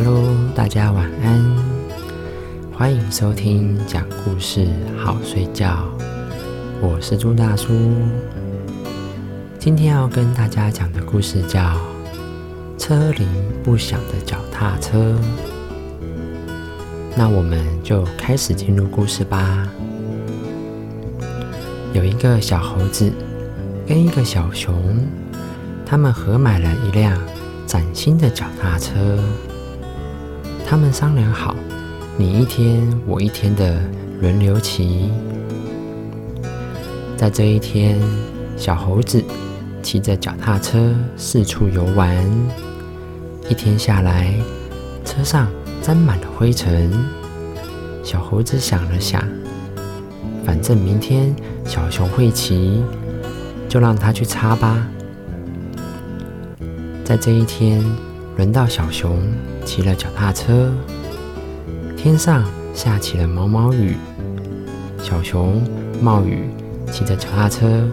Hello，大家晚安，欢迎收听讲故事好睡觉。我是朱大叔，今天要跟大家讲的故事叫《车铃不响的脚踏车》。那我们就开始进入故事吧。有一个小猴子跟一个小熊，他们合买了一辆崭新的脚踏车。他们商量好，你一天我一天的轮流骑。在这一天，小猴子骑着脚踏车四处游玩。一天下来，车上沾满了灰尘。小猴子想了想，反正明天小熊会骑，就让他去擦吧。在这一天，轮到小熊骑了脚踏车，天上下起了毛毛雨。小熊冒雨。骑着脚踏车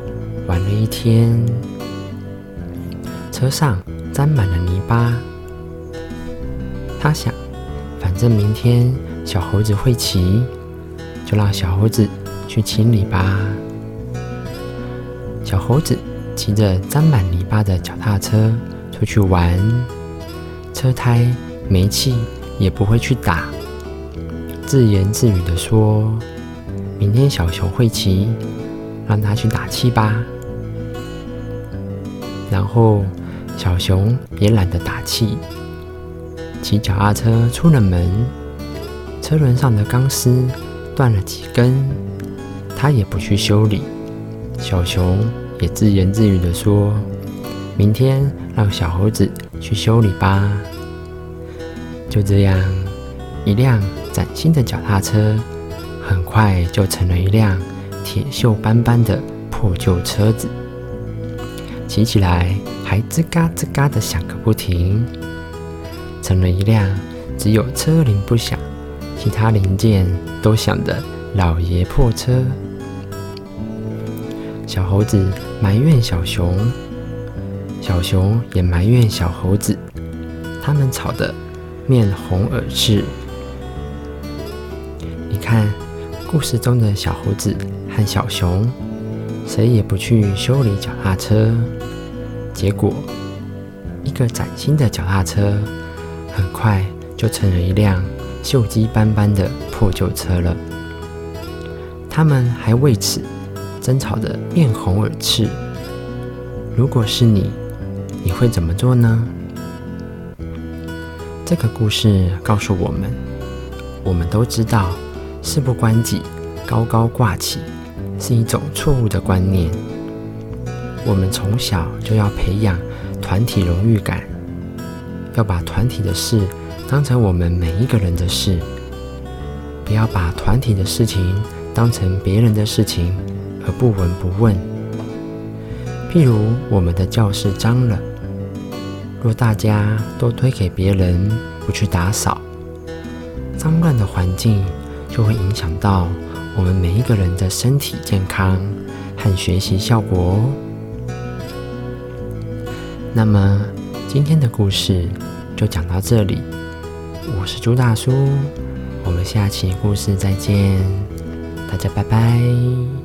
玩了一天，车上沾满了泥巴。他想，反正明天小猴子会骑，就让小猴子去清理吧。小猴子骑着沾满泥巴的脚踏车出去玩，车胎没气也不会去打，自言自语的说：“明天小熊会骑。”让他去打气吧。然后小熊也懒得打气，骑脚踏车出了门。车轮上的钢丝断了几根，他也不去修理。小熊也自言自语的说：“明天让小猴子去修理吧。”就这样，一辆崭新的脚踏车很快就成了一辆。铁锈斑斑的破旧车子，骑起来还吱嘎吱嘎的响个不停，成了一辆只有车铃不响，其他零件都响的老爷破车。小猴子埋怨小熊，小熊也埋怨小猴子，他们吵得面红耳赤。你看。故事中的小猴子和小熊，谁也不去修理脚踏车，结果一个崭新的脚踏车，很快就成了一辆锈迹斑斑的破旧车了。他们还为此争吵得面红耳赤。如果是你，你会怎么做呢？这个故事告诉我们，我们都知道。事不关己，高高挂起，是一种错误的观念。我们从小就要培养团体荣誉感，要把团体的事当成我们每一个人的事，不要把团体的事情当成别人的事情而不闻不问。譬如我们的教室脏了，若大家都推给别人，不去打扫，脏乱的环境。就会影响到我们每一个人的身体健康和学习效果哦。那么今天的故事就讲到这里，我是朱大叔，我们下期故事再见，大家拜拜。